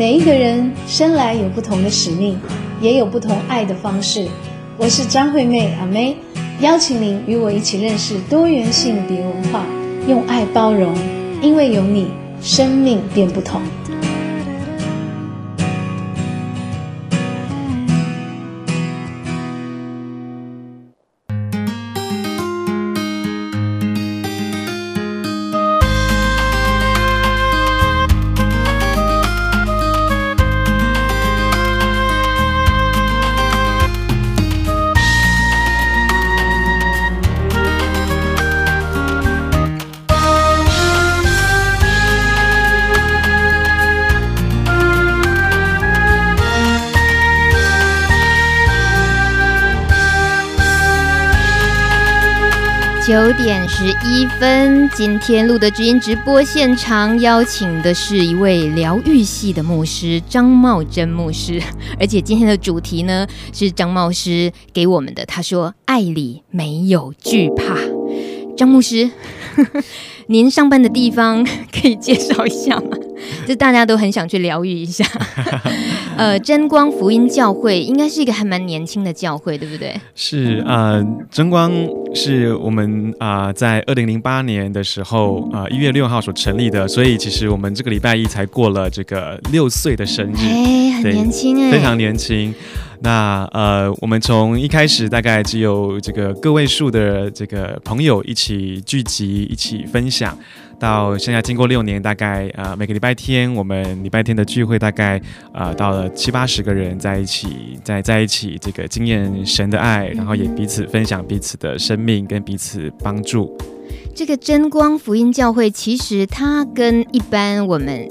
每一个人生来有不同的使命，也有不同爱的方式。我是张惠妹阿妹，邀请您与我一起认识多元性别文化，用爱包容，因为有你，生命变不同。点十一分，今天录的知音直播现场邀请的是一位疗愈系的牧师张茂珍牧师，而且今天的主题呢是张茂师给我们的，他说：“爱里没有惧怕。”张牧师，您上班的地方 可以介绍一下吗？就大家都很想去疗愈一下。呃，真光福音教会应该是一个还蛮年轻的教会，对不对？是呃，真光是我们啊、呃，在二零零八年的时候啊，一、呃、月六号所成立的，所以其实我们这个礼拜一才过了这个六岁的生日，哎，很年轻哎，非常年轻。那呃，我们从一开始大概只有这个个位数的这个朋友一起聚集，一起分享。到现在经过六年，大概呃每个礼拜天，我们礼拜天的聚会大概呃到了七八十个人在一起，在在一起这个经验神的爱，然后也彼此分享彼此的生命跟彼此帮助。这个真光福音教会其实它跟一般我们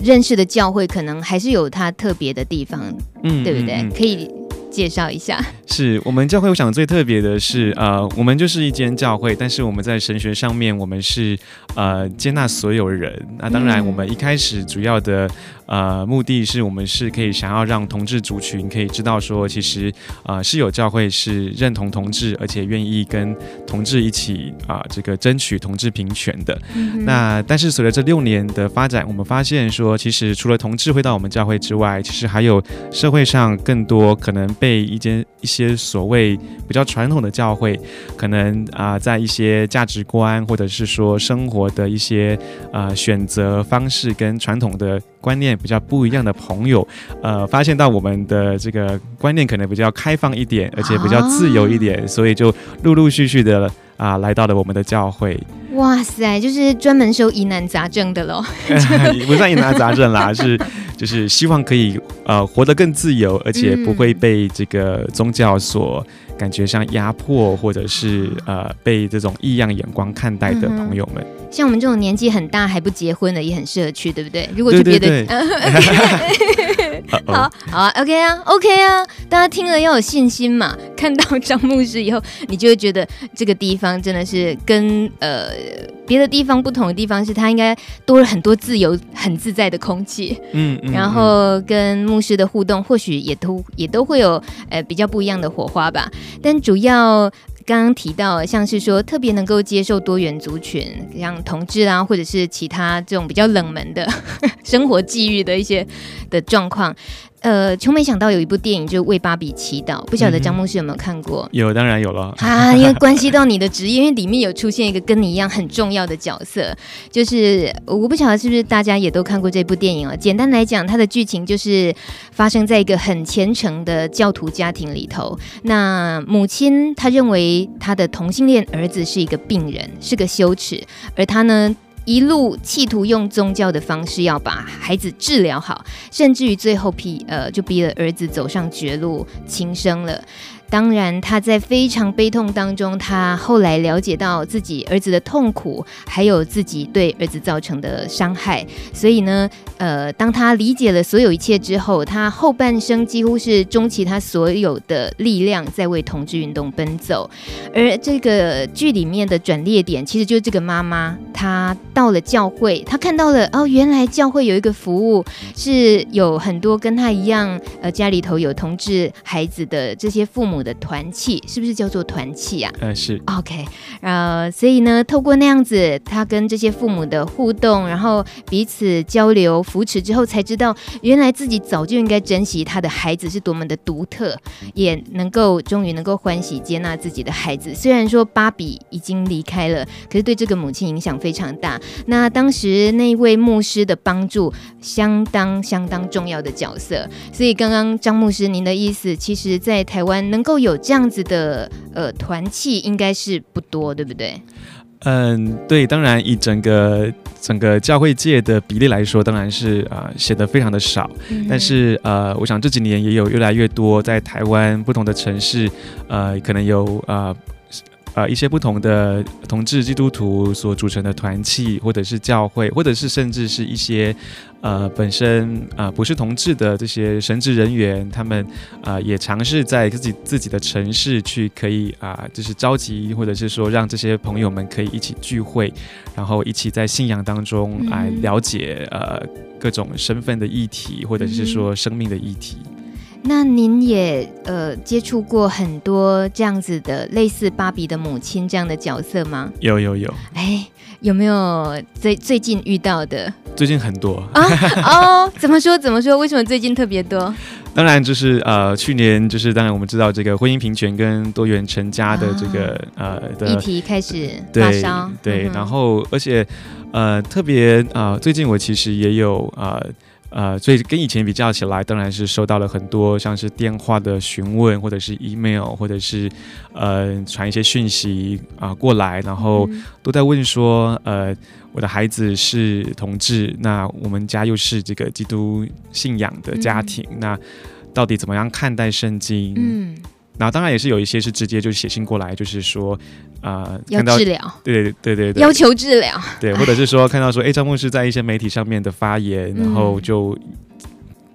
认识的教会可能还是有它特别的地方，嗯，对不对？可以。介绍一下，是我们教会。我想最特别的是，呃，我们就是一间教会，但是我们在神学上面，我们是呃接纳所有人。那当然，我们一开始主要的。呃，目的是我们是可以想要让同志族群可以知道说，其实呃是有教会是认同同志，而且愿意跟同志一起啊、呃、这个争取同志平权的。嗯、那但是随着这六年的发展，我们发现说，其实除了同志会到我们教会之外，其实还有社会上更多可能被一间一些所谓比较传统的教会，可能啊、呃、在一些价值观或者是说生活的一些啊、呃、选择方式跟传统的。观念比较不一样的朋友，呃，发现到我们的这个观念可能比较开放一点，而且比较自由一点，哦、所以就陆陆续续的啊、呃、来到了我们的教会。哇塞，就是专门收疑难杂症的喽？不算疑难杂症啦，是就是希望可以呃活得更自由，而且不会被这个宗教所。感觉像压迫，或者是呃被这种异样眼光看待的朋友们，嗯、像我们这种年纪很大还不结婚的，也很适合去，对不对？如果去别的，好好啊，OK 啊，OK 啊，大家听了要有信心嘛。看到张牧师以后，你就会觉得这个地方真的是跟呃别的地方不同的地方是，它应该多了很多自由、很自在的空气。嗯，嗯，然后跟牧师的互动，或许也都也都会有呃比较不一样的火花吧。但主要刚刚提到，像是说特别能够接受多元族群，像同志啊，或者是其他这种比较冷门的 生活际遇的一些的状况。呃，从没想到有一部电影就为芭比祈祷，不晓得张牧师有没有看过？嗯、有，当然有了啊，因为关系到你的职业，因为里面有出现一个跟你一样很重要的角色，就是我不晓得是不是大家也都看过这部电影啊。简单来讲，它的剧情就是发生在一个很虔诚的教徒家庭里头。那母亲她认为她的同性恋儿子是一个病人，是个羞耻，而她呢，一路企图用宗教的方式要把孩子治疗好，甚至于最后逼呃就逼了儿子走上绝路，轻生了。当然，他在非常悲痛当中，他后来了解到自己儿子的痛苦，还有自己对儿子造成的伤害。所以呢，呃，当他理解了所有一切之后，他后半生几乎是终其他所有的力量在为同志运动奔走。而这个剧里面的转捩点，其实就是这个妈妈，她到了教会，她看到了哦，原来教会有一个服务，是有很多跟她一样，呃，家里头有同志孩子的这些父母。母的团契，是不是叫做团契啊？呃，是。OK，呃，所以呢，透过那样子，他跟这些父母的互动，然后彼此交流扶持之后，才知道原来自己早就应该珍惜他的孩子是多么的独特，也能够终于能够欢喜接纳自己的孩子。虽然说芭比已经离开了，可是对这个母亲影响非常大。那当时那位牧师的帮助，相当相当重要的角色。所以刚刚张牧师您的意思，其实，在台湾能够有这样子的呃团契，应该是不多，对不对？嗯，对，当然以整个整个教会界的比例来说，当然是啊、呃、显得非常的少。嗯、但是呃，我想这几年也有越来越多在台湾不同的城市，呃，可能有啊。呃呃，一些不同的同志基督徒所组成的团契，或者是教会，或者是甚至是一些呃本身啊、呃、不是同志的这些神职人员，他们啊、呃、也尝试在自己自己的城市去可以啊、呃，就是召集，或者是说让这些朋友们可以一起聚会，然后一起在信仰当中来了解呃各种身份的议题，或者是说生命的议题。那您也呃接触过很多这样子的类似芭比的母亲这样的角色吗？有有有。哎，有没有最最近遇到的？最近很多啊哦，怎么说怎么说？为什么最近特别多？当然就是呃去年就是当然我们知道这个婚姻平权跟多元成家的这个、啊、呃的议题开始发烧，对，对，然后而且呃特别啊、呃、最近我其实也有啊。呃呃，所以跟以前比较起来，当然是收到了很多像是电话的询问，或者是 email，或者是呃传一些讯息啊、呃、过来，然后都在问说，呃，我的孩子是同志，那我们家又是这个基督信仰的家庭，嗯、那到底怎么样看待圣经？嗯。然后当然也是有一些是直接就写信过来，就是说，啊、呃，要治疗，对对对对对，要求治疗，对，或者是说 看到说，哎，张牧师在一些媒体上面的发言，然后就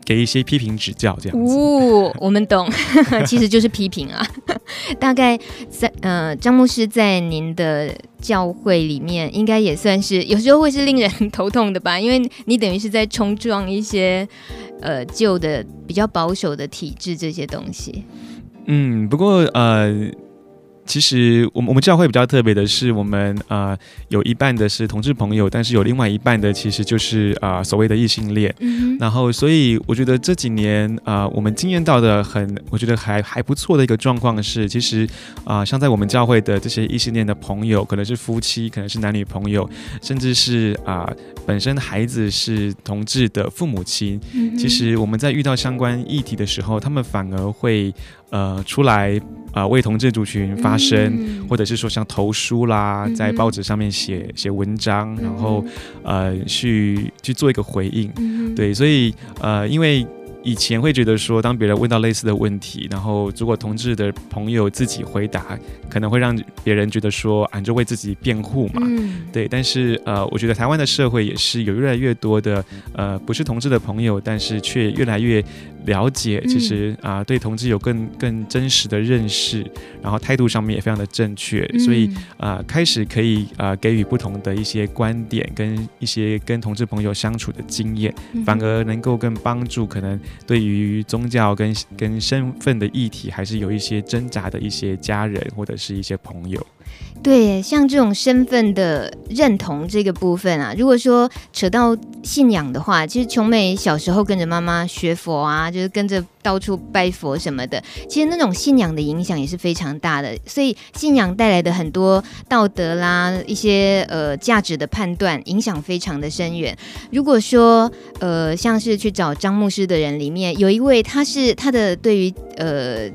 给一些批评指教这样子。哦，我们懂，其实就是批评啊。大概在呃，张牧师在您的教会里面，应该也算是有时候会是令人头痛的吧，因为你等于是在冲撞一些呃旧的比较保守的体制这些东西。嗯，不过呃。其实我们我们教会比较特别的是，我们呃有一半的是同志朋友，但是有另外一半的其实就是啊、呃、所谓的异性恋。嗯、然后，所以我觉得这几年啊、呃，我们经验到的很，我觉得还还不错的一个状况是，其实啊、呃，像在我们教会的这些异性恋的朋友，可能是夫妻，可能是男女朋友，甚至是啊、呃、本身孩子是同志的父母亲，嗯、其实我们在遇到相关议题的时候，他们反而会。呃，出来啊、呃，为同志族群发声，嗯、或者是说像投书啦，嗯、在报纸上面写写文章，嗯、然后呃，去去做一个回应，嗯、对，所以呃，因为。以前会觉得说，当别人问到类似的问题，然后如果同志的朋友自己回答，可能会让别人觉得说，俺就为自己辩护嘛。嗯、对，但是呃，我觉得台湾的社会也是有越来越多的呃不是同志的朋友，但是却越来越了解，其实啊、呃、对同志有更更真实的认识，然后态度上面也非常的正确，嗯、所以啊、呃、开始可以啊、呃、给予不同的一些观点跟一些跟同志朋友相处的经验，反而能够更帮助可能。对于宗教跟跟身份的议题，还是有一些挣扎的一些家人或者是一些朋友。对，像这种身份的认同这个部分啊，如果说扯到信仰的话，其实琼美小时候跟着妈妈学佛啊，就是跟着到处拜佛什么的，其实那种信仰的影响也是非常大的。所以信仰带来的很多道德啦，一些呃价值的判断，影响非常的深远。如果说呃像是去找张牧师的人里面有一位，他是他的对于呃。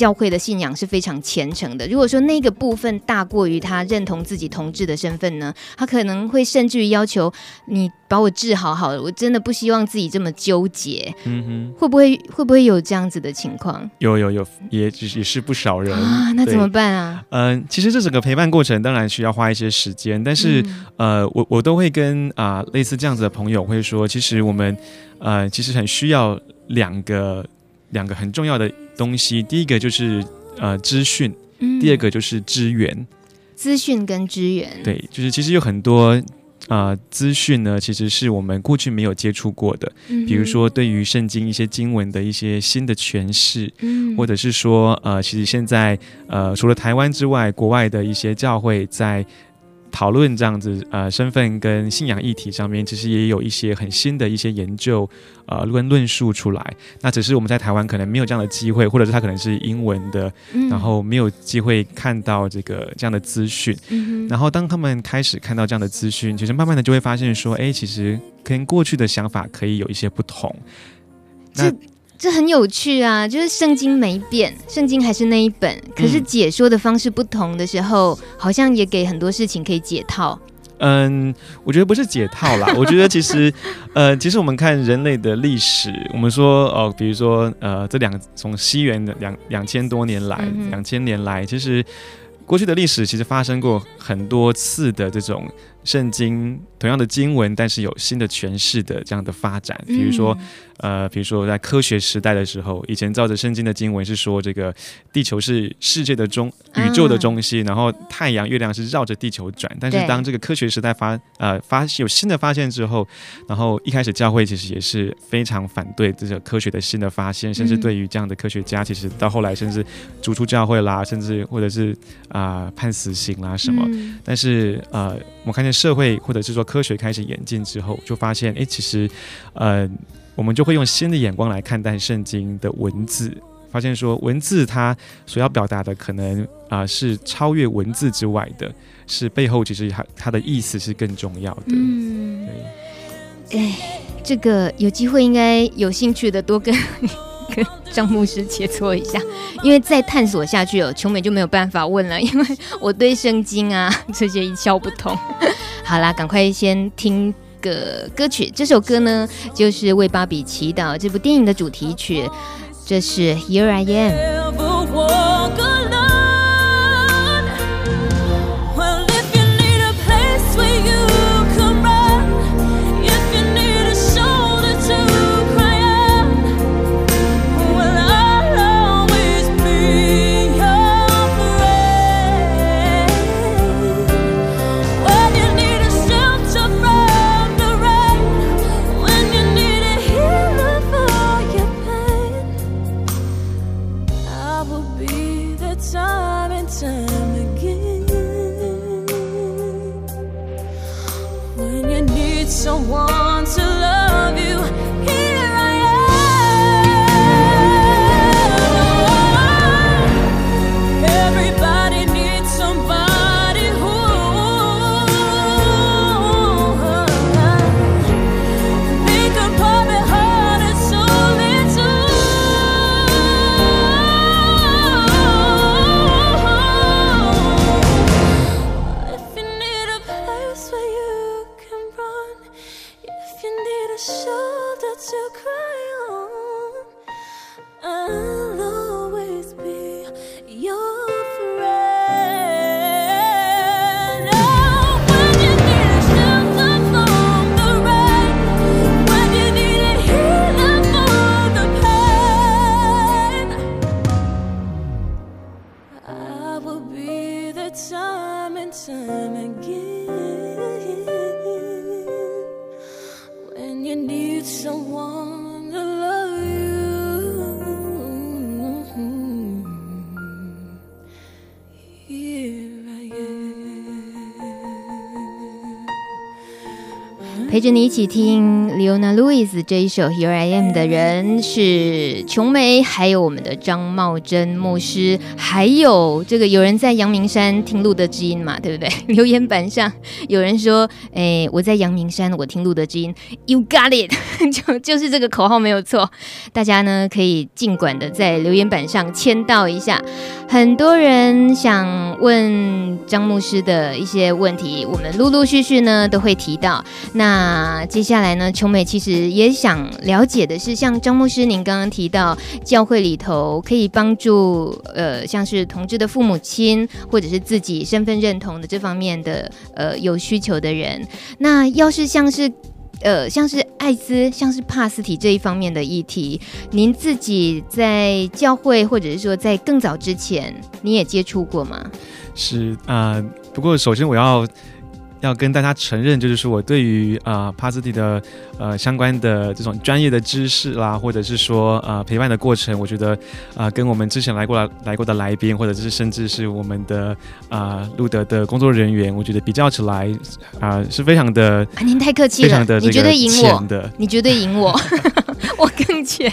教会的信仰是非常虔诚的。如果说那个部分大过于他认同自己同志的身份呢，他可能会甚至于要求你把我治好好了。我真的不希望自己这么纠结。嗯哼，会不会会不会有这样子的情况？有有有，也也是不少人啊。那怎么办啊？嗯、呃，其实这整个陪伴过程当然需要花一些时间，但是、嗯、呃，我我都会跟啊、呃、类似这样子的朋友会说，其实我们呃其实很需要两个。两个很重要的东西，第一个就是呃资讯，第二个就是资源。资讯跟资源，对，就是其实有很多呃资讯呢，其实是我们过去没有接触过的。嗯，比如说对于圣经一些经文的一些新的诠释，嗯，或者是说呃，其实现在呃，除了台湾之外，国外的一些教会在。讨论这样子呃身份跟信仰议题上面，其实也有一些很新的一些研究呃论论述出来。那只是我们在台湾可能没有这样的机会，或者是他可能是英文的，嗯、然后没有机会看到这个这样的资讯。嗯、然后当他们开始看到这样的资讯，其实慢慢的就会发现说，哎，其实跟过去的想法可以有一些不同。那这很有趣啊，就是圣经没变，圣经还是那一本，可是解说的方式不同的时候，嗯、好像也给很多事情可以解套。嗯，我觉得不是解套啦，我觉得其实，呃，其实我们看人类的历史，我们说哦、呃，比如说呃，这两从西元的两两千多年来，两千、嗯、年来，其实过去的历史其实发生过很多次的这种。圣经同样的经文，但是有新的诠释的这样的发展。比如说，嗯、呃，比如说在科学时代的时候，以前照着圣经的经文是说，这个地球是世界的中宇宙的中心，嗯、然后太阳、月亮是绕着地球转。但是当这个科学时代发呃发有新的发现之后，然后一开始教会其实也是非常反对这个科学的新的发现，甚至对于这样的科学家，其实到后来甚至逐出教会啦，甚至或者是啊、呃、判死刑啦什么。嗯、但是呃，我看见。社会或者是说科学开始演进之后，就发现，哎，其实，呃，我们就会用新的眼光来看待圣经的文字，发现说文字它所要表达的可能啊、呃、是超越文字之外的，是背后其实它它的意思是更重要的。嗯，对。哎，这个有机会应该有兴趣的多跟。跟张牧师切磋一下，因为再探索下去哦，琼美就没有办法问了，因为我对圣经啊这些一窍不通。好啦，赶快先听个歌曲，这首歌呢就是《为芭比祈祷》这部电影的主题曲，这是 Here I Am。someone to 陪着你一起听 Leona Lewis 这一首 Here I Am 的人是琼梅，还有我们的张茂珍牧师，还有这个有人在阳明山听路德之音嘛，对不对？留言板上有人说，哎，我在阳明山，我听路德之音，You got it，就就是这个口号没有错。大家呢可以尽管的在留言板上签到一下。很多人想问张牧师的一些问题，我们陆陆续续呢都会提到。那接下来呢，琼美其实也想了解的是，像张牧师您刚刚提到，教会里头可以帮助呃，像是同志的父母亲，或者是自己身份认同的这方面的呃有需求的人。那要是像是。呃，像是艾滋，像是帕斯提这一方面的议题，您自己在教会，或者是说在更早之前，你也接触过吗？是啊、不过首先我要要跟大家承认，就是说我对于啊帕斯提的呃相关的这种专业的知识啦，或者是说呃陪伴的过程，我觉得啊、呃、跟我们之前来过来来过的来宾，或者是甚至是我们的啊路德的工作人员，我觉得比较起来啊、呃、是非常的。啊，您太客气了，非常的这个你绝对赢我的，你绝对赢我，我更浅。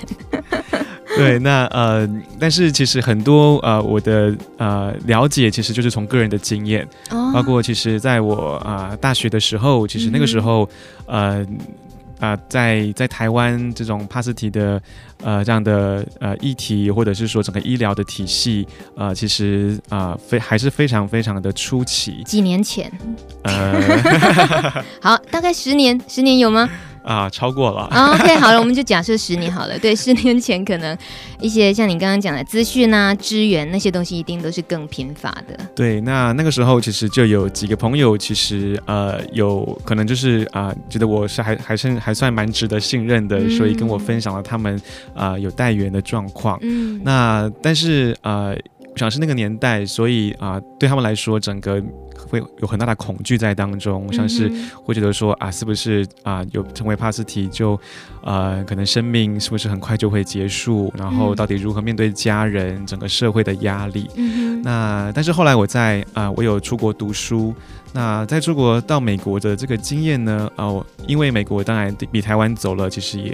对，那呃，但是其实很多呃，我的呃了解，其实就是从个人的经验，哦、包括其实在我啊、呃、大学的时候，其实那个时候，嗯、呃啊，在在台湾这种帕斯提的呃这样的呃议题，或者是说整个医疗的体系，呃，其实啊非、呃、还是非常非常的初期。几年前，呃，好，大概十年，十年有吗？啊，超过了。Oh, OK，好了，我们就假设十年好了。对，十年前可能一些像你刚刚讲的资讯啊、资源那些东西，一定都是更贫乏的。对，那那个时候其实就有几个朋友，其实呃，有可能就是啊、呃，觉得我是还还是还算蛮值得信任的，嗯、所以跟我分享了他们啊、呃、有带原的状况。嗯，那但是呃，我想是那个年代，所以啊、呃，对他们来说，整个。会有很大的恐惧在当中，像是会觉得说啊，是不是啊有成为帕斯提就，呃，可能生命是不是很快就会结束？然后到底如何面对家人、整个社会的压力？嗯、那但是后来我在啊，我有出国读书。那在出国到美国的这个经验呢？哦，因为美国当然比台湾走了，其实也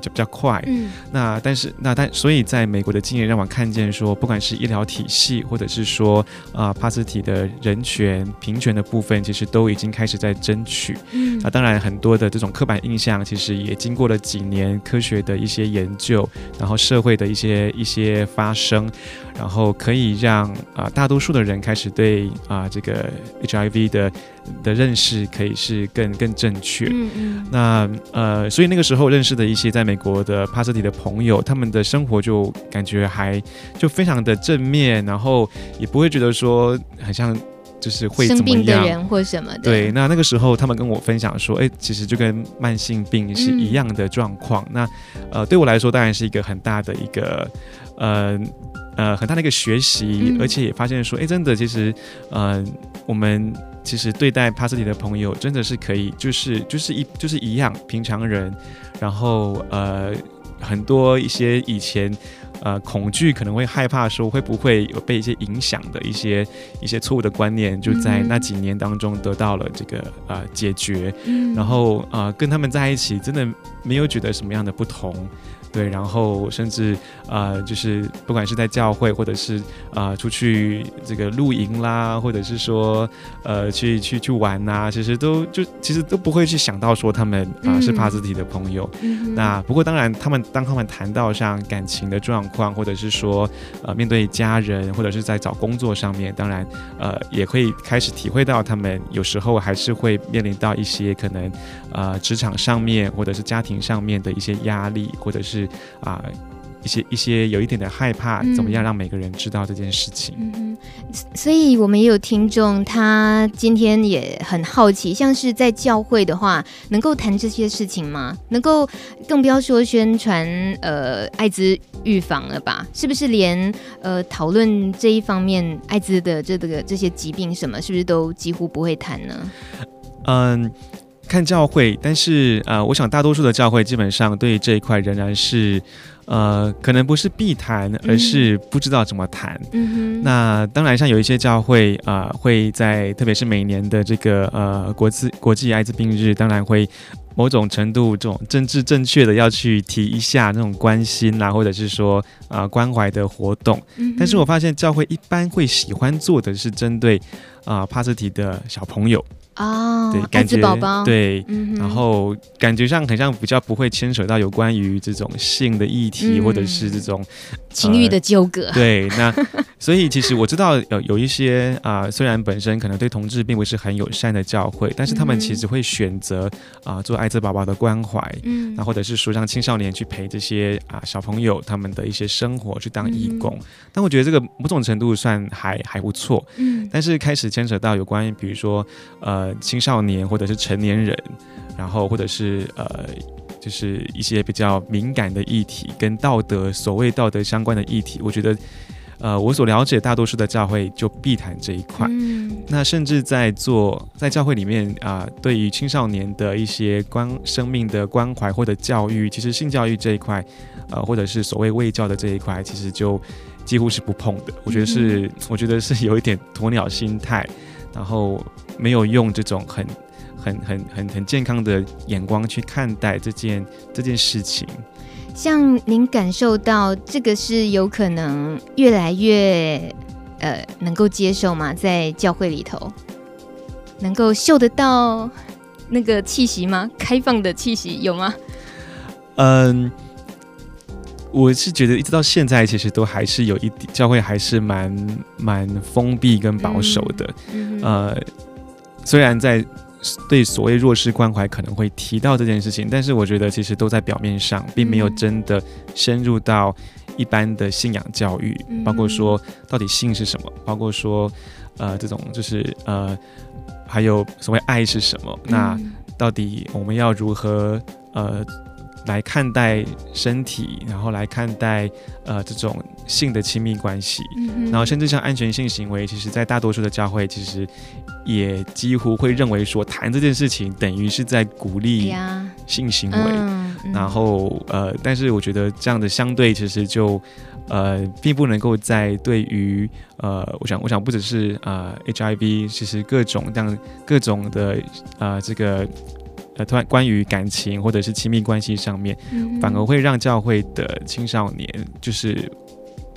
就比较快。嗯。那但是那但所以在美国的经验让我看见说，不管是医疗体系，或者是说啊、呃、帕斯提的人权平权的部分，其实都已经开始在争取。嗯。那当然很多的这种刻板印象，其实也经过了几年科学的一些研究，然后社会的一些一些发生，然后可以让啊、呃、大多数的人开始对啊、呃、这个 HIV 的。的认识可以是更更正确。嗯嗯。那呃，所以那个时候认识的一些在美国的帕斯蒂的朋友，他们的生活就感觉还就非常的正面，然后也不会觉得说很像就是会怎么样，生病的人或什么的。对，那那个时候他们跟我分享说，哎，其实就跟慢性病是一样的状况。嗯、那呃，对我来说当然是一个很大的一个呃。呃，很大的一个学习，嗯、而且也发现说，哎，真的，其实，呃，我们其实对待帕斯提的朋友，真的是可以，就是就是一就是一样平常人，然后呃，很多一些以前呃恐惧可能会害怕说会不会有被一些影响的一些一些错误的观念，就在那几年当中得到了这个呃解决，嗯、然后呃跟他们在一起，真的没有觉得什么样的不同。对，然后甚至呃，就是不管是在教会，或者是啊、呃，出去这个露营啦，或者是说呃，去去去玩呐、啊，其实都就其实都不会去想到说他们啊、呃、是帕斯提的朋友。嗯、那不过当然，他们当他们谈到像感情的状况，或者是说呃面对家人，或者是在找工作上面，当然呃也会开始体会到他们有时候还是会面临到一些可能呃职场上面或者是家庭上面的一些压力，或者是。啊，一些一些有一点的害怕，怎么样让每个人知道这件事情？嗯嗯，所以我们也有听众，他今天也很好奇，像是在教会的话，能够谈这些事情吗？能够更不要说宣传呃艾滋预防了吧？是不是连呃讨论这一方面艾滋的这个这些疾病什么，是不是都几乎不会谈呢？嗯。看教会，但是呃，我想大多数的教会基本上对这一块仍然是，呃，可能不是必谈，而是不知道怎么谈。那当然，像有一些教会啊、呃，会在特别是每年的这个呃国际国际艾滋病日，当然会某种程度这种政治正确的要去提一下那种关心啊，或者是说啊、呃、关怀的活动。嗯。但是我发现教会一般会喜欢做的是针对啊、呃、帕斯提的小朋友。哦，对，感觉宝宝对，嗯、然后感觉上很像比较不会牵扯到有关于这种性的议题，嗯、或者是这种情欲的纠葛。呃、对，那 所以其实我知道有有一些啊、呃，虽然本身可能对同志并不是很友善的教会，但是他们其实会选择啊、呃、做艾滋宝宝的关怀，嗯，那或者是说让青少年去陪这些啊、呃、小朋友他们的一些生活去当义工。嗯、但我觉得这个某种程度算还还不错，嗯，但是开始牵扯到有关于比如说呃。青少年或者是成年人，然后或者是呃，就是一些比较敏感的议题，跟道德所谓道德相关的议题，我觉得呃，我所了解大多数的教会就避谈这一块。嗯，那甚至在做在教会里面啊、呃，对于青少年的一些关生命的关怀或者教育，其实性教育这一块，呃，或者是所谓卫教的这一块，其实就几乎是不碰的。我觉得是，嗯、我觉得是有一点鸵鸟心态，然后没有用这种很。很很很很健康的眼光去看待这件这件事情，像您感受到这个是有可能越来越呃能够接受吗？在教会里头能够嗅得到那个气息吗？开放的气息有吗？嗯，我是觉得一直到现在其实都还是有一点教会还是蛮蛮封闭跟保守的，嗯嗯、呃，虽然在。对所谓弱势关怀可能会提到这件事情，但是我觉得其实都在表面上，并没有真的深入到一般的信仰教育，包括说到底性是什么，包括说呃这种就是呃还有所谓爱是什么，那到底我们要如何呃来看待身体，然后来看待呃这种性的亲密关系，然后甚至像安全性行为，其实在大多数的教会其实。也几乎会认为说，谈这件事情等于是在鼓励性行为，嗯嗯、然后呃，但是我觉得这样的相对其实就呃，并不能够在对于呃，我想我想不只是呃 HIV，其实各种这样各种的呃这个呃，突然关于感情或者是亲密关系上面，嗯、反而会让教会的青少年就是。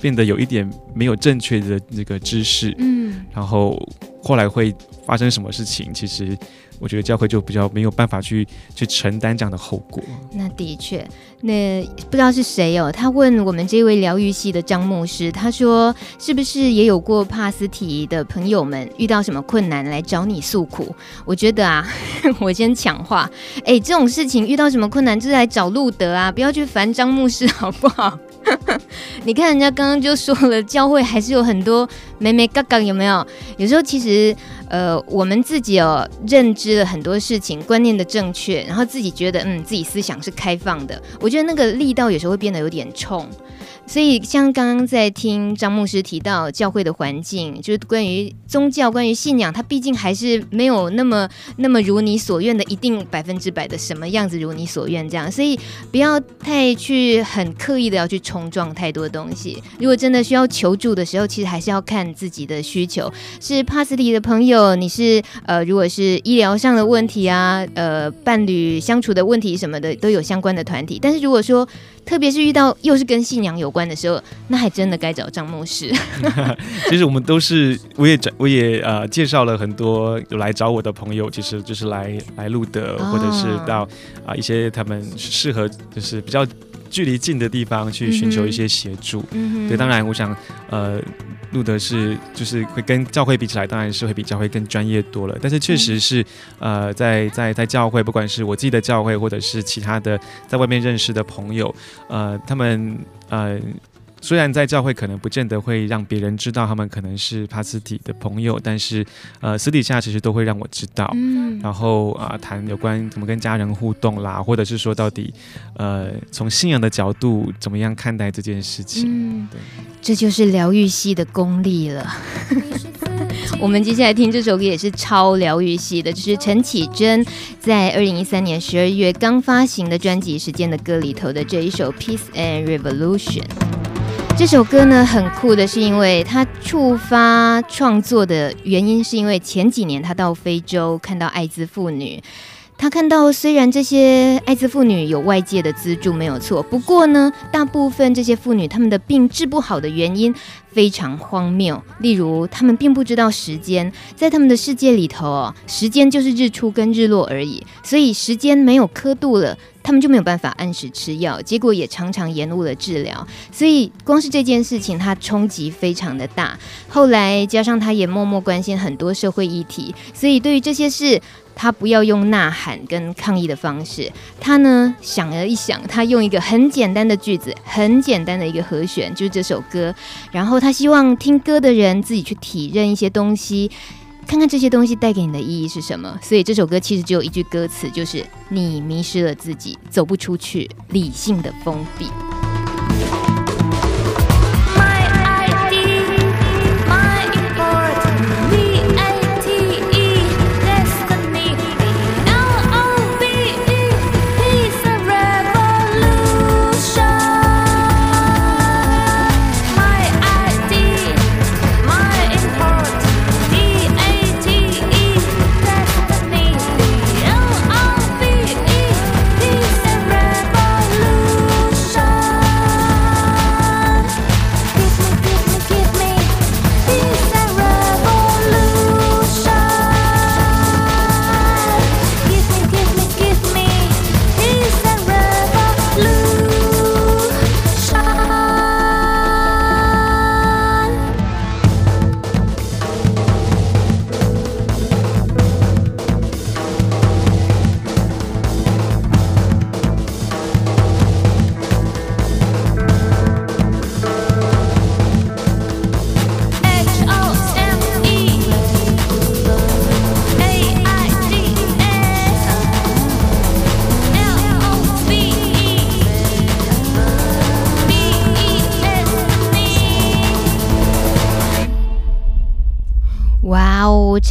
变得有一点没有正确的那个知识，嗯，然后后来会发生什么事情？其实我觉得教会就比较没有办法去去承担这样的后果。那的确，那不知道是谁哦？他问我们这位疗愈系的张牧师，他说是不是也有过帕斯提的朋友们遇到什么困难来找你诉苦？我觉得啊，我先抢话，哎，这种事情遇到什么困难，就是来找路德啊，不要去烦张牧师，好不好？你看人家刚刚就说了，教会还是有很多眉眉角角，有没有？有时候其实，呃，我们自己哦认知了很多事情，观念的正确，然后自己觉得，嗯，自己思想是开放的，我觉得那个力道有时候会变得有点冲。所以，像刚刚在听张牧师提到教会的环境，就是关于宗教、关于信仰，它毕竟还是没有那么那么如你所愿的，一定百分之百的什么样子如你所愿这样。所以，不要太去很刻意的要去冲撞太多东西。如果真的需要求助的时候，其实还是要看自己的需求。是帕斯提的朋友，你是呃，如果是医疗上的问题啊，呃，伴侣相处的问题什么的，都有相关的团体。但是如果说，特别是遇到又是跟信仰有关的时候，那还真的该找张牧师。其实我们都是，我也我也呃介绍了很多有来找我的朋友，其实就是来来路德，哦、或者是到啊、呃、一些他们适合就是比较。距离近的地方去寻求一些协助，嗯哼，对，当然，我想，呃，路德是就是会跟教会比起来，当然是会比教会更专业多了。但是确实是，呃，在在在教会，不管是我自己的教会，或者是其他的在外面认识的朋友，呃，他们呃。虽然在教会可能不见得会让别人知道他们可能是帕斯提的朋友，但是呃私底下其实都会让我知道。嗯，然后啊、呃、谈有关怎么跟家人互动啦，或者是说到底呃从信仰的角度怎么样看待这件事情。嗯，对，这就是疗愈系的功力了。我们接下来听这首歌也是超疗愈系的，就是陈绮贞在二零一三年十二月刚发行的专辑《时间的歌》里头的这一首《Peace and Revolution》。这首歌呢，很酷的是，因为他触发创作的原因，是因为前几年他到非洲看到艾滋妇女，他看到虽然这些艾滋妇女有外界的资助没有错，不过呢，大部分这些妇女她们的病治不好的原因非常荒谬，例如她们并不知道时间，在他们的世界里头哦，时间就是日出跟日落而已，所以时间没有刻度了。他们就没有办法按时吃药，结果也常常延误了治疗。所以光是这件事情，他冲击非常的大。后来加上他也默默关心很多社会议题，所以对于这些事，他不要用呐喊跟抗议的方式，他呢想了一想，他用一个很简单的句子，很简单的一个和弦，就是这首歌。然后他希望听歌的人自己去体认一些东西。看看这些东西带给你的意义是什么？所以这首歌其实只有一句歌词，就是你迷失了自己，走不出去，理性的封闭。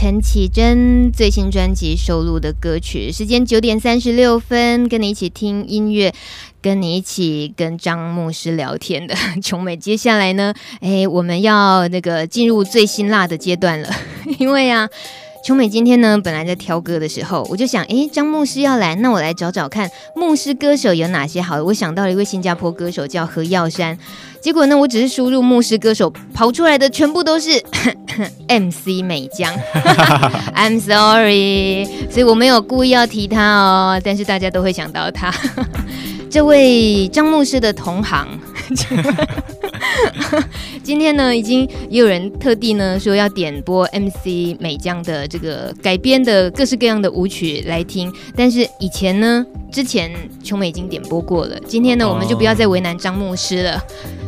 陈绮贞最新专辑收录的歌曲。时间九点三十六分，跟你一起听音乐，跟你一起跟张牧师聊天的 琼美。接下来呢，哎，我们要那个进入最辛辣的阶段了，因为啊。琼美今天呢，本来在挑歌的时候，我就想，诶，张牧师要来，那我来找找看牧师歌手有哪些好。我想到了一位新加坡歌手叫何耀珊，结果呢，我只是输入牧师歌手，跑出来的全部都是 MC 美江。I'm sorry，所以我没有故意要提他哦，但是大家都会想到他。这位张牧师的同行。今天呢，已经也有人特地呢说要点播 MC 美江的这个改编的各式各样的舞曲来听，但是以前呢，之前琼美已经点播过了。今天呢，我们就不要再为难张牧师了。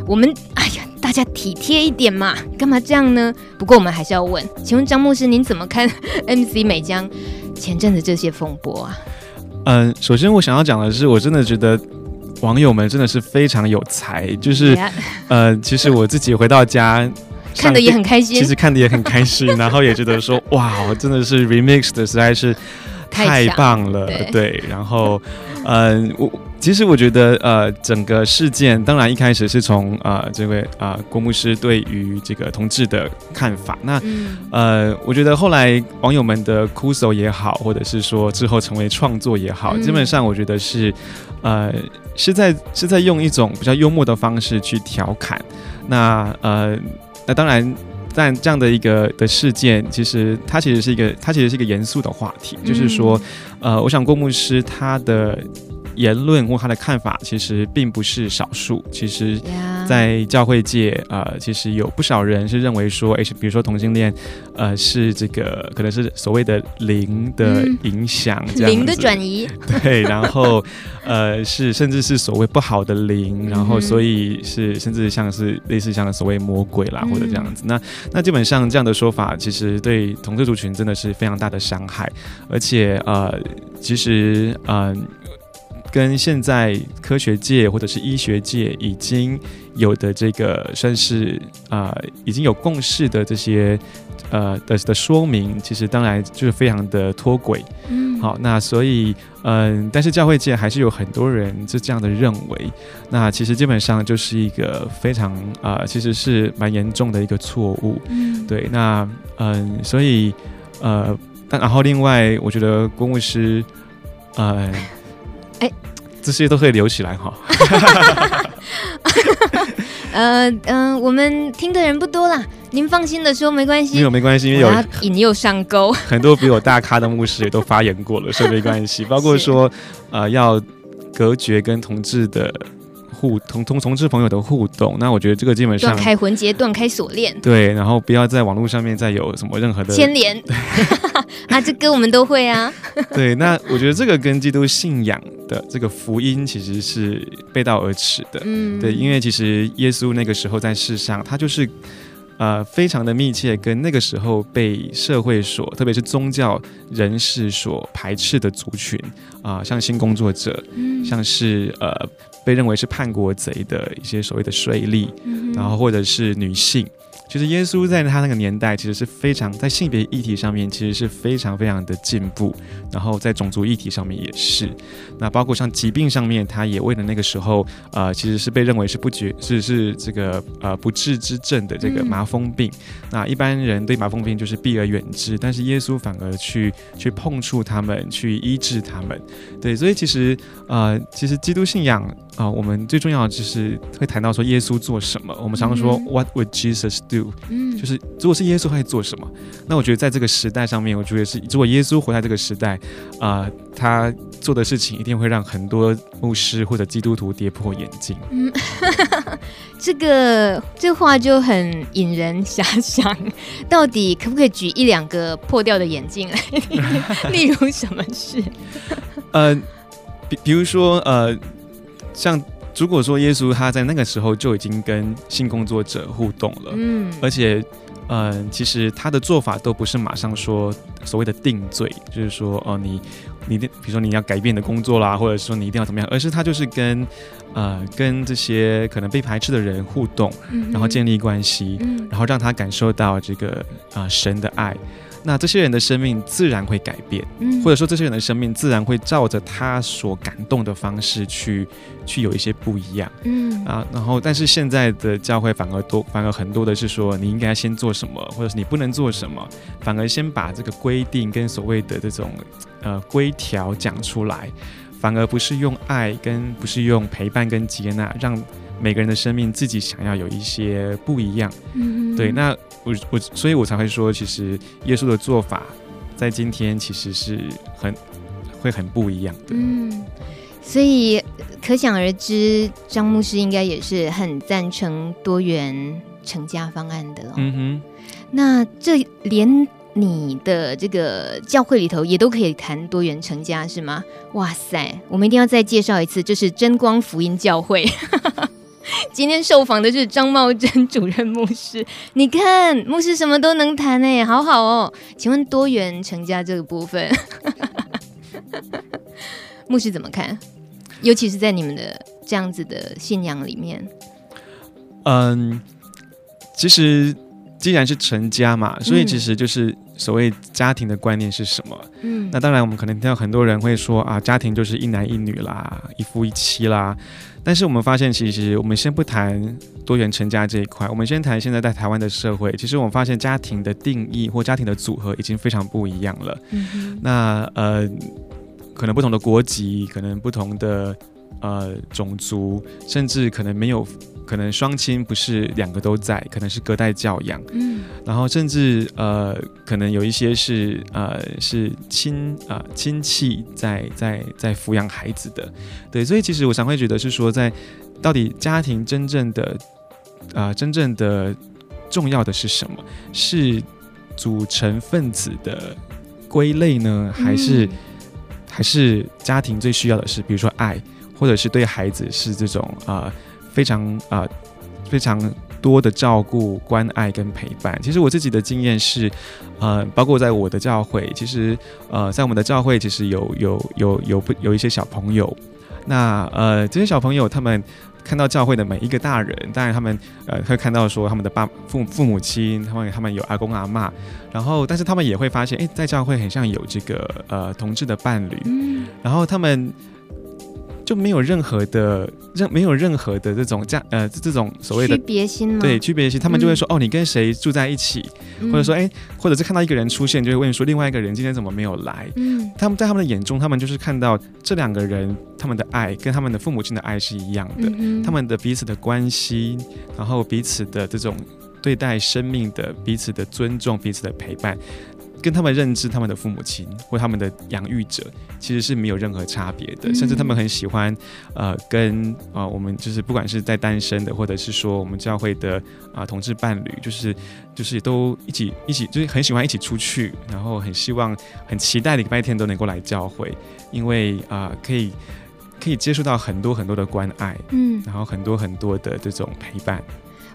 我们哎呀，大家体贴一点嘛，干嘛这样呢？不过我们还是要问，请问张牧师您怎么看 MC 美江前阵子这些风波啊？嗯，首先我想要讲的是，我真的觉得。网友们真的是非常有才，就是.呃，其实我自己回到家 看的也很开心，其实看的也很开心，然后也觉得说，哇，真的是 remix 的实在是太棒了，对，对，然后，嗯、呃，我。其实我觉得，呃，整个事件当然一开始是从呃这位啊、呃、郭牧师对于这个同志的看法。那、嗯、呃，我觉得后来网友们的哭诉也好，或者是说之后成为创作也好，嗯、基本上我觉得是呃是在是在用一种比较幽默的方式去调侃。那呃那当然，但这样的一个的事件，其实它其实是一个它其实是一个严肃的话题，嗯、就是说呃，我想郭牧师他的。言论或他的看法，其实并不是少数。其实，在教会界，呃，其实有不少人是认为说，哎，比如说同性恋，呃，是这个可能是所谓的灵的影响，这样、嗯、灵的转移。对，然后，呃，是甚至是所谓不好的灵，然后所以是甚至像是类似像所谓魔鬼啦，或者这样子。那那基本上这样的说法，其实对同志族群真的是非常大的伤害，而且呃，其实嗯。呃跟现在科学界或者是医学界已经有的这个算是啊、呃、已经有共识的这些呃的的说明，其实当然就是非常的脱轨。嗯，好，那所以嗯、呃，但是教会界还是有很多人是这样的认为。那其实基本上就是一个非常啊、呃，其实是蛮严重的一个错误。嗯，对，那嗯、呃，所以呃，但然后另外，我觉得公牧师呃。哎，这些都可以留起来哈。呃嗯、呃，我们听的人不多啦，您放心的说，没关系。没有没关系，因为有引诱上钩，很多比我大咖的牧师也都发言过了，所以没关系。包括说，呃，要隔绝跟同志的。互同同同志朋友的互动，那我觉得这个基本上断开魂结，断开锁链。对，然后不要在网络上面再有什么任何的牵连。啊，这歌我们都会啊。对，那我觉得这个跟基督信仰的这个福音其实是背道而驰的。嗯，对，因为其实耶稣那个时候在世上，他就是。呃，非常的密切，跟那个时候被社会所，特别是宗教人士所排斥的族群啊、呃，像性工作者，嗯、像是呃被认为是叛国贼的一些所谓的税吏，嗯、然后或者是女性。其实耶稣在他那个年代，其实是非常在性别议题上面，其实是非常非常的进步。然后在种族议题上面也是，那包括像疾病上面，他也为了那个时候，呃，其实是被认为是不觉是是这个呃不治之症的这个麻风病。嗯、那一般人对麻风病就是避而远之，但是耶稣反而去去碰触他们，去医治他们。对，所以其实呃，其实基督信仰啊、呃，我们最重要的就是会谈到说耶稣做什么。我们常常说、嗯、What would Jesus do？嗯，就是如果是耶稣会做什么？那我觉得在这个时代上面，我觉得是如果耶稣活在这个时代，啊、呃，他做的事情一定会让很多牧师或者基督徒跌破眼镜。嗯，这个这话就很引人遐想，到底可不可以举一两个破掉的眼镜来？例如什么事？呃，比比如说呃，像。如果说耶稣他在那个时候就已经跟性工作者互动了，嗯，而且，嗯、呃，其实他的做法都不是马上说所谓的定罪，就是说，哦、呃，你，你的，比如说你要改变你的工作啦，或者说你一定要怎么样，而是他就是跟，呃，跟这些可能被排斥的人互动，然后建立关系，嗯、然后让他感受到这个啊、呃、神的爱。那这些人的生命自然会改变，嗯，或者说这些人的生命自然会照着他所感动的方式去去有一些不一样，嗯。啊，然后但是现在的教会反而多，反而很多的是说你应该先做什么，或者是你不能做什么，反而先把这个规定跟所谓的这种呃规条讲出来，反而不是用爱跟不是用陪伴跟接纳让。每个人的生命自己想要有一些不一样，嗯，对，那我我所以，我才会说，其实耶稣的做法在今天其实是很会很不一样的，嗯，所以可想而知，张牧师应该也是很赞成多元成家方案的哦。嗯哼，那这连你的这个教会里头也都可以谈多元成家是吗？哇塞，我们一定要再介绍一次，就是真光福音教会。今天受访的是张茂珍主任牧师，你看牧师什么都能谈哎，好好哦。请问多元成家这个部分，牧师怎么看？尤其是在你们的这样子的信仰里面，嗯，其实既然是成家嘛，所以其实就是所谓家庭的观念是什么？嗯，那当然我们可能听到很多人会说啊，家庭就是一男一女啦，一夫一妻啦。但是我们发现，其实我们先不谈多元成家这一块，我们先谈现在在台湾的社会。其实我们发现，家庭的定义或家庭的组合已经非常不一样了。嗯。那呃，可能不同的国籍，可能不同的呃种族，甚至可能没有。可能双亲不是两个都在，可能是隔代教养，嗯，然后甚至呃，可能有一些是呃是亲啊、呃、亲戚在在在抚养孩子的，对，所以其实我常会觉得是说，在到底家庭真正的啊、呃、真正的重要的是什么？是组成分子的归类呢，还是、嗯、还是家庭最需要的是，比如说爱，或者是对孩子是这种啊？呃非常啊、呃，非常多的照顾、关爱跟陪伴。其实我自己的经验是，呃，包括在我的教会，其实呃，在我们的教会，其实有有有有不有一些小朋友。那呃，这些小朋友他们看到教会的每一个大人，当然他们呃会看到说他们的爸父父母亲，他们他们有阿公阿嬷，然后但是他们也会发现，诶，在教会很像有这个呃同志的伴侣，嗯，然后他们。就没有任何的任没有任何的这种这样呃这种所谓的区别心吗？对区别心，他们就会说、嗯、哦，你跟谁住在一起，或者说哎，或者是看到一个人出现，就会问说另外一个人今天怎么没有来？嗯，他们在他们的眼中，他们就是看到这两个人他们的爱跟他们的父母亲的爱是一样的，嗯、他们的彼此的关系，然后彼此的这种对待生命的彼此的尊重，彼此的陪伴。跟他们认知他们的父母亲或他们的养育者其实是没有任何差别的，嗯、甚至他们很喜欢，呃，跟啊、呃、我们就是不管是在单身的，或者是说我们教会的啊、呃、同志伴侣，就是就是都一起一起就是很喜欢一起出去，然后很希望很期待礼拜天都能够来教会，因为啊、呃、可以可以接触到很多很多的关爱，嗯，然后很多很多的这种陪伴。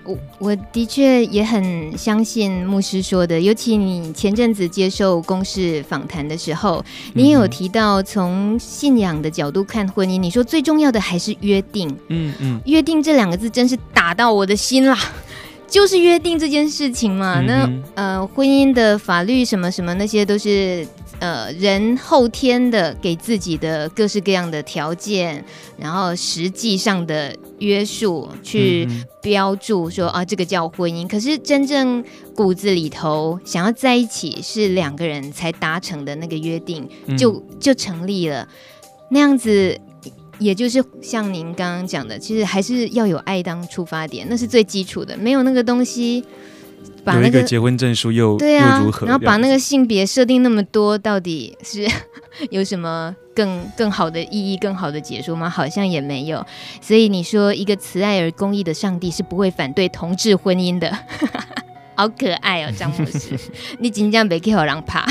我我的确也很相信牧师说的，尤其你前阵子接受公事访谈的时候，你也有提到从信仰的角度看婚姻，你说最重要的还是约定。嗯嗯，约定这两个字真是打到我的心啦，就是约定这件事情嘛。嗯、那呃，婚姻的法律什么什么那些都是。呃，人后天的给自己的各式各样的条件，然后实际上的约束去标注说啊，这个叫婚姻。可是真正骨子里头想要在一起，是两个人才达成的那个约定，就就成立了。那样子，也就是像您刚刚讲的，其实还是要有爱当出发点，那是最基础的。没有那个东西。把那个结婚证书又对啊，又如何？然后把那个性别设定那么多，到底是 有什么更更好的意义、更好的解说吗？好像也没有。所以你说一个慈爱而公义的上帝是不会反对同志婚姻的，好可爱哦，张博士，你紧张别给好人怕。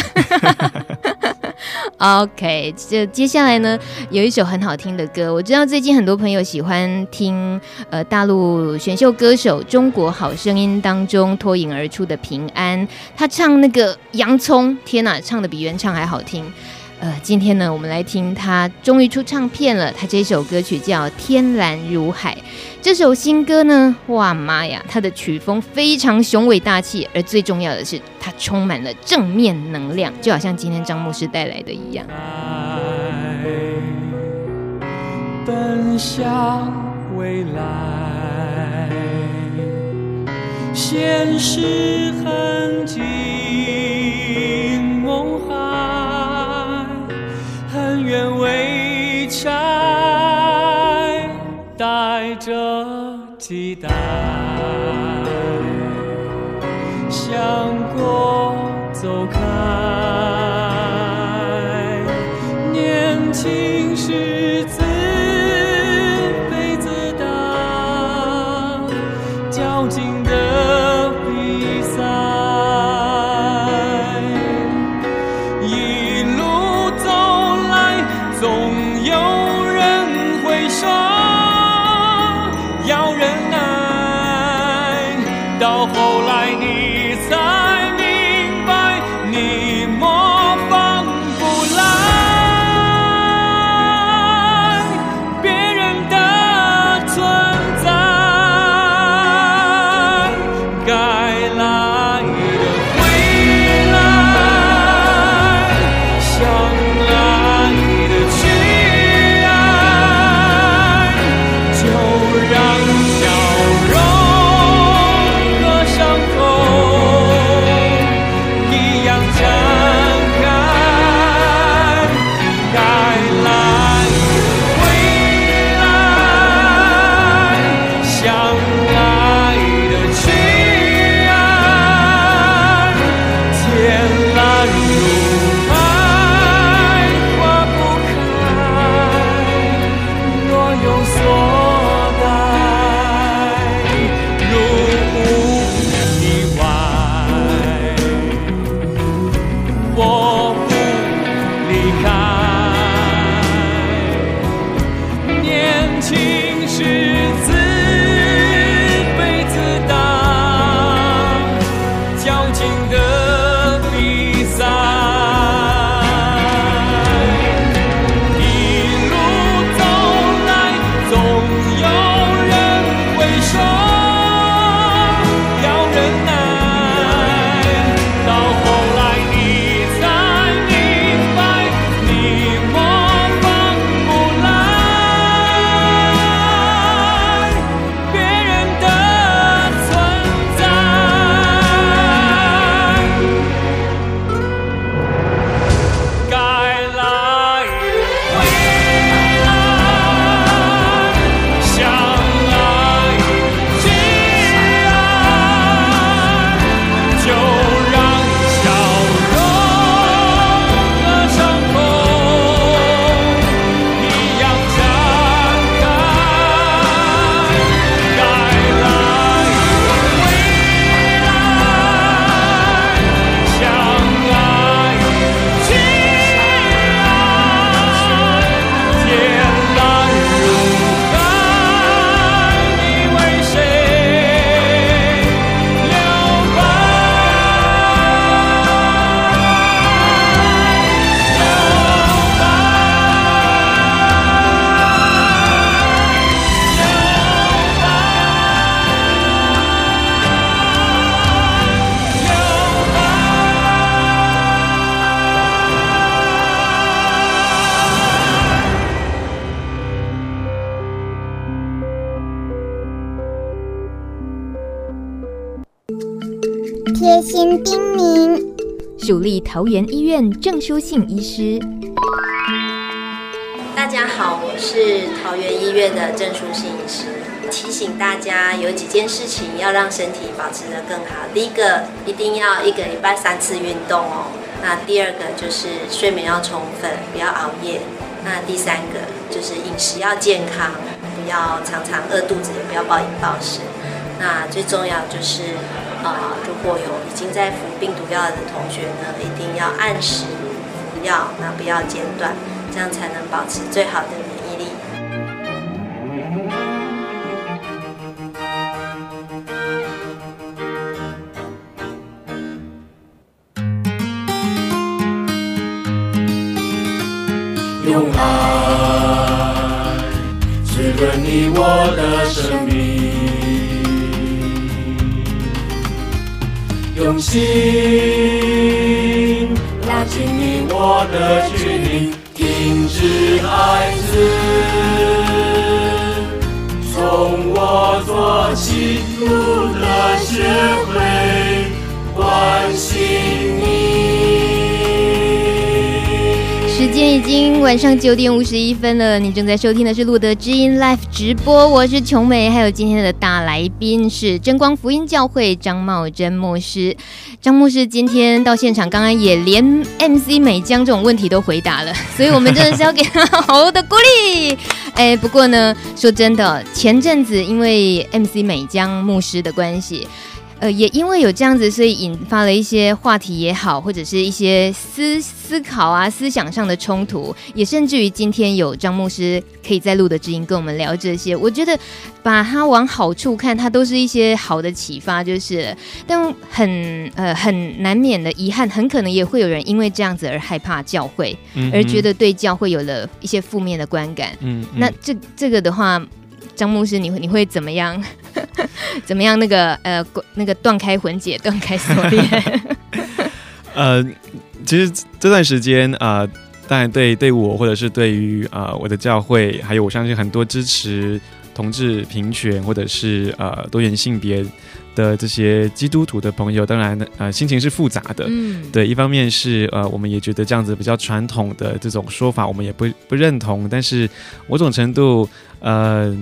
OK，这接下来呢，有一首很好听的歌。我知道最近很多朋友喜欢听，呃，大陆选秀歌手《中国好声音》当中脱颖而出的平安，他唱那个洋葱，天哪，唱的比原唱还好听。呃，今天呢，我们来听他终于出唱片了。他这首歌曲叫《天蓝如海》。这首新歌呢，哇妈呀，它的曲风非常雄伟大气，而最重要的是，它充满了正面能量，就好像今天张牧师带来的一样。奔向未来，现实很近，未拆，带着期待，想桃园医院郑书信医师，大家好，我是桃园医院的郑书信医师。提醒大家有几件事情要让身体保持得更好。第一个，一定要一个礼拜三次运动哦。那第二个就是睡眠要充分，不要熬夜。那第三个就是饮食要健康，不要常常饿肚子，也不要暴饮暴食。那最重要就是。啊、如果有已经在服病毒药的同学呢，一定要按时服药，那不要间断，这样才能保持最好的免疫力。用爱滋润你我的生命，用心拉近你我的距离，停止孩子，从我做起，路的学经晚上九点五十一分了，你正在收听的是路德知音 Live 直播，我是琼美，还有今天的大来宾是真光福音教会张茂珍牧师。张牧师今天到现场，刚刚也连 MC 美江这种问题都回答了，所以我们真的是要给他好好的鼓励。哎，不过呢，说真的，前阵子因为 MC 美江牧师的关系。呃，也因为有这样子，所以引发了一些话题也好，或者是一些思思考啊、思想上的冲突，也甚至于今天有张牧师可以在录的知音跟我们聊这些，我觉得把它往好处看，它都是一些好的启发，就是，但很呃很难免的遗憾，很可能也会有人因为这样子而害怕教会，嗯、而觉得对教会有了一些负面的观感。嗯，嗯那这这个的话。张牧师，你会你会怎么样？怎么样？那个呃，那个断开魂结，断开锁链。呃，其实这段时间啊、呃，当然对对我，或者是对于啊、呃、我的教会，还有我相信很多支持同志平权或者是呃多元性别的这些基督徒的朋友，当然呃心情是复杂的。嗯，对，一方面是呃我们也觉得这样子比较传统的这种说法，我们也不不认同，但是某种程度呃。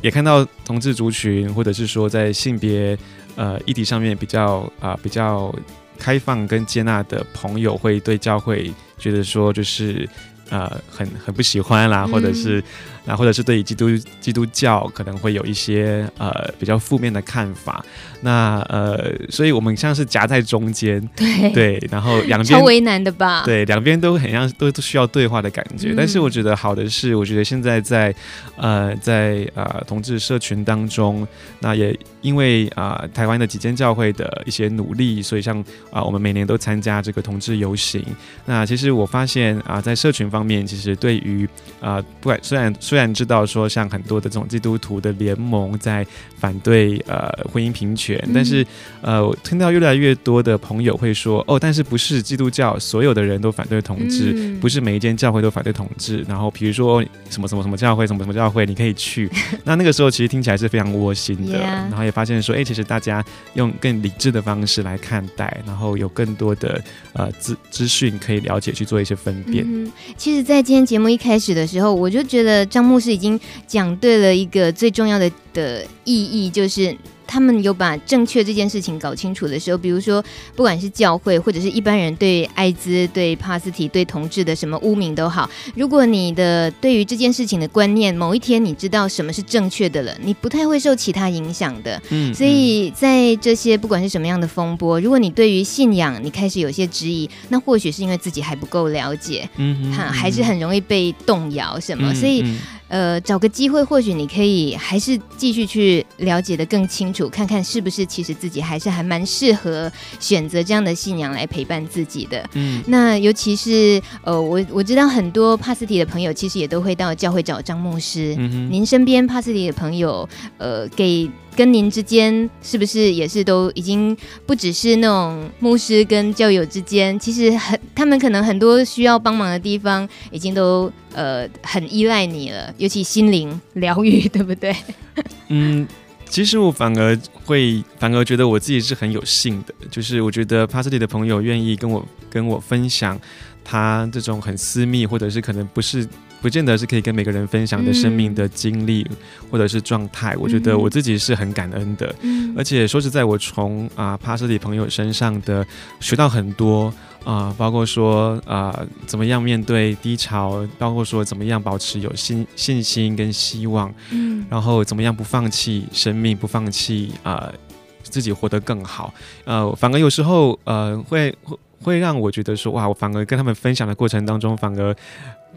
也看到同志族群，或者是说在性别呃议题上面比较啊、比较开放跟接纳的朋友，会对教会觉得说就是呃很很不喜欢啦，或者是。啊，或者是对于基督基督教可能会有一些呃比较负面的看法，那呃，所以我们像是夹在中间，对对，然后两边超为难的吧？对，两边都很像都都需要对话的感觉。嗯、但是我觉得好的是，我觉得现在在呃在呃同志社群当中，那也因为啊、呃、台湾的几间教会的一些努力，所以像啊、呃、我们每年都参加这个同志游行。那其实我发现啊、呃，在社群方面，其实对于啊、呃、不管虽然虽然虽然知道说，像很多的这种基督徒的联盟在反对呃婚姻平权，嗯、但是呃，我听到越来越多的朋友会说，哦，但是不是基督教所有的人都反对同志，嗯、不是每一间教会都反对同志。然后比如说什么什么什么教会，什么什么教会，你可以去。那那个时候其实听起来是非常窝心的然后也发现说，哎，其实大家用更理智的方式来看待，然后有更多的呃资资讯可以了解，去做一些分辨。嗯、其实，在今天节目一开始的时候，我就觉得张牧师已经。讲对了一个最重要的的意义，就是他们有把正确这件事情搞清楚的时候，比如说，不管是教会或者是一般人对艾滋、对帕斯提、对同志的什么污名都好，如果你的对于这件事情的观念，某一天你知道什么是正确的了，你不太会受其他影响的。嗯，所以在这些不管是什么样的风波，如果你对于信仰你开始有些质疑，那或许是因为自己还不够了解，嗯，哈，还是很容易被动摇什么，所以。呃，找个机会，或许你可以还是继续去了解的更清楚，看看是不是其实自己还是还蛮适合选择这样的信仰来陪伴自己的。嗯，那尤其是呃，我我知道很多帕斯提的朋友其实也都会到教会找张牧师。嗯哼，您身边帕斯提的朋友，呃，给。跟您之间是不是也是都已经不只是那种牧师跟教友之间，其实很他们可能很多需要帮忙的地方，已经都呃很依赖你了，尤其心灵疗愈，对不对？嗯，其实我反而会反而觉得我自己是很有幸的，就是我觉得帕斯提的朋友愿意跟我跟我分享他这种很私密，或者是可能不是。不见得是可以跟每个人分享的生命的经历或者是状态，嗯、我觉得我自己是很感恩的。嗯、而且说实在，我从啊帕斯蒂朋友身上的学到很多啊、呃，包括说啊、呃、怎么样面对低潮，包括说怎么样保持有信信心跟希望，嗯，然后怎么样不放弃生命，不放弃啊、呃、自己活得更好。呃，反而有时候呃会会会让我觉得说哇，我反而跟他们分享的过程当中，反而。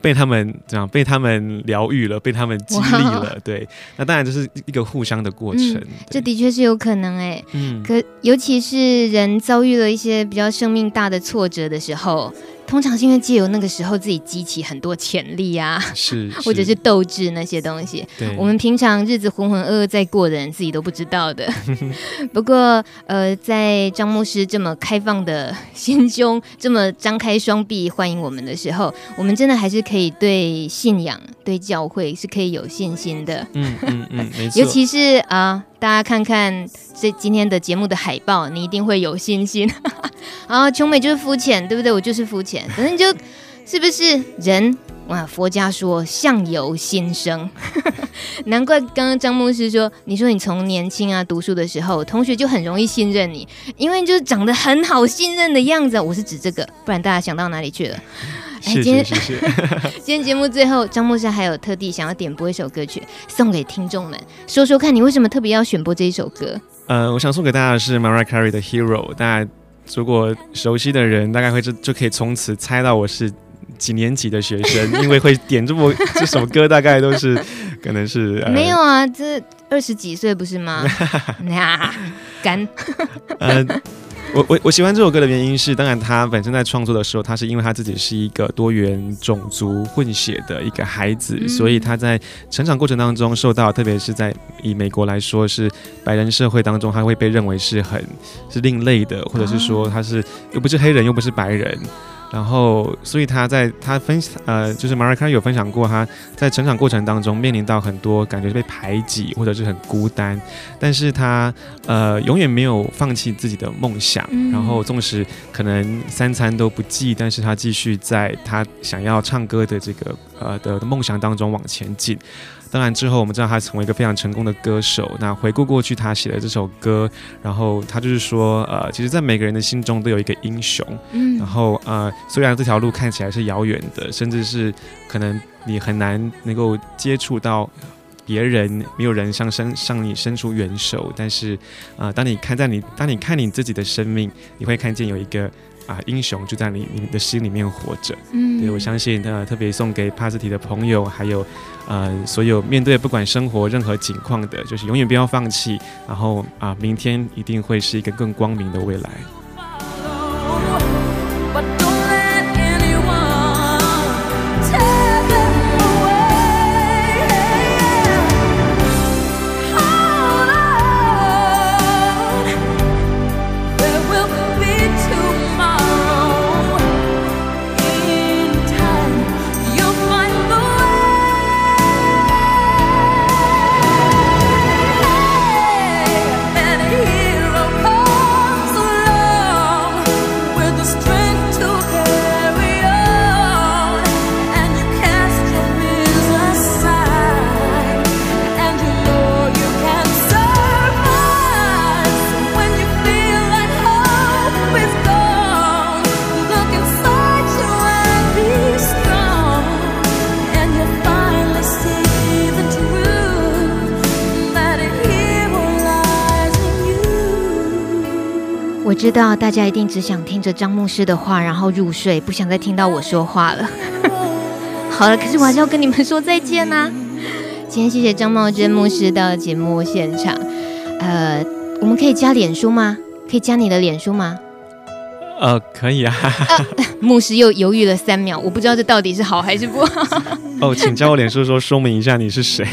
被他们这样被他们疗愈了，被他们激励了，对，那当然这是一个互相的过程。嗯、这的确是有可能哎，嗯，可尤其是人遭遇了一些比较生命大的挫折的时候。通常是因为借由那个时候自己激起很多潜力啊，是，是或者是斗志那些东西。对，我们平常日子浑浑噩噩在过的人，自己都不知道的。不过，呃，在张牧师这么开放的心胸，这么张开双臂欢迎我们的时候，我们真的还是可以对信仰、对教会是可以有信心的。嗯嗯嗯，没错。尤其是啊、呃，大家看看这今天的节目的海报，你一定会有信心。啊，琼美就是肤浅，对不对？我就是肤浅，反正就是不是人哇？佛家说相由心生，难怪刚刚张牧师说，你说你从年轻啊读书的时候，同学就很容易信任你，因为你就是长得很好信任的样子。我是指这个，不然大家想到哪里去了？哎，今天 今天节目最后，张牧师还有特地想要点播一首歌曲送给听众们，说说看你为什么特别要选播这一首歌？呃，我想送给大家的是 Mariah Carey 的 Hero，大家。如果熟悉的人，大概会就就可以从此猜到我是几年级的学生，因为会点这么这首歌，大概都是可能是、呃、没有啊，这二十几岁不是吗？呀，干。呃我我我喜欢这首歌的原因是，当然他本身在创作的时候，他是因为他自己是一个多元种族混血的一个孩子，嗯、所以他在成长过程当中受到，特别是在以美国来说是白人社会当中，他会被认为是很是另类的，或者是说他是又不是黑人又不是白人。然后，所以他在他分呃，就是 Mariah Carey 有分享过，他在成长过程当中面临到很多感觉被排挤或者是很孤单，但是他呃永远没有放弃自己的梦想，嗯、然后纵使可能三餐都不济，但是他继续在他想要唱歌的这个呃的的梦想当中往前进。当然之后，我们知道他成为一个非常成功的歌手。那回顾过去，他写的这首歌，然后他就是说，呃，其实，在每个人的心中都有一个英雄。嗯。然后，呃，虽然这条路看起来是遥远的，甚至是可能你很难能够接触到别人，没有人向伸向你伸出援手。但是，啊、呃，当你看在你，当你看你自己的生命，你会看见有一个。啊，英雄就在你你的心里面活着。嗯，对，我相信，呃，特别送给帕斯提的朋友，还有，呃，所有面对不管生活任何境况的，就是永远不要放弃。然后啊，明天一定会是一个更光明的未来。知道大家一定只想听着张牧师的话，然后入睡，不想再听到我说话了。好了，可是我还是要跟你们说再见呐、啊。今天谢谢张茂珍牧师到节目现场。呃，我们可以加脸书吗？可以加你的脸书吗？呃，可以啊。啊 牧师又犹豫了三秒，我不知道这到底是好还是不好。哦，请加我脸书说说明一下你是谁。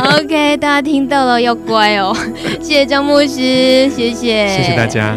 OK，大家听到了要乖哦。谢谢张牧师，谢谢，谢谢大家。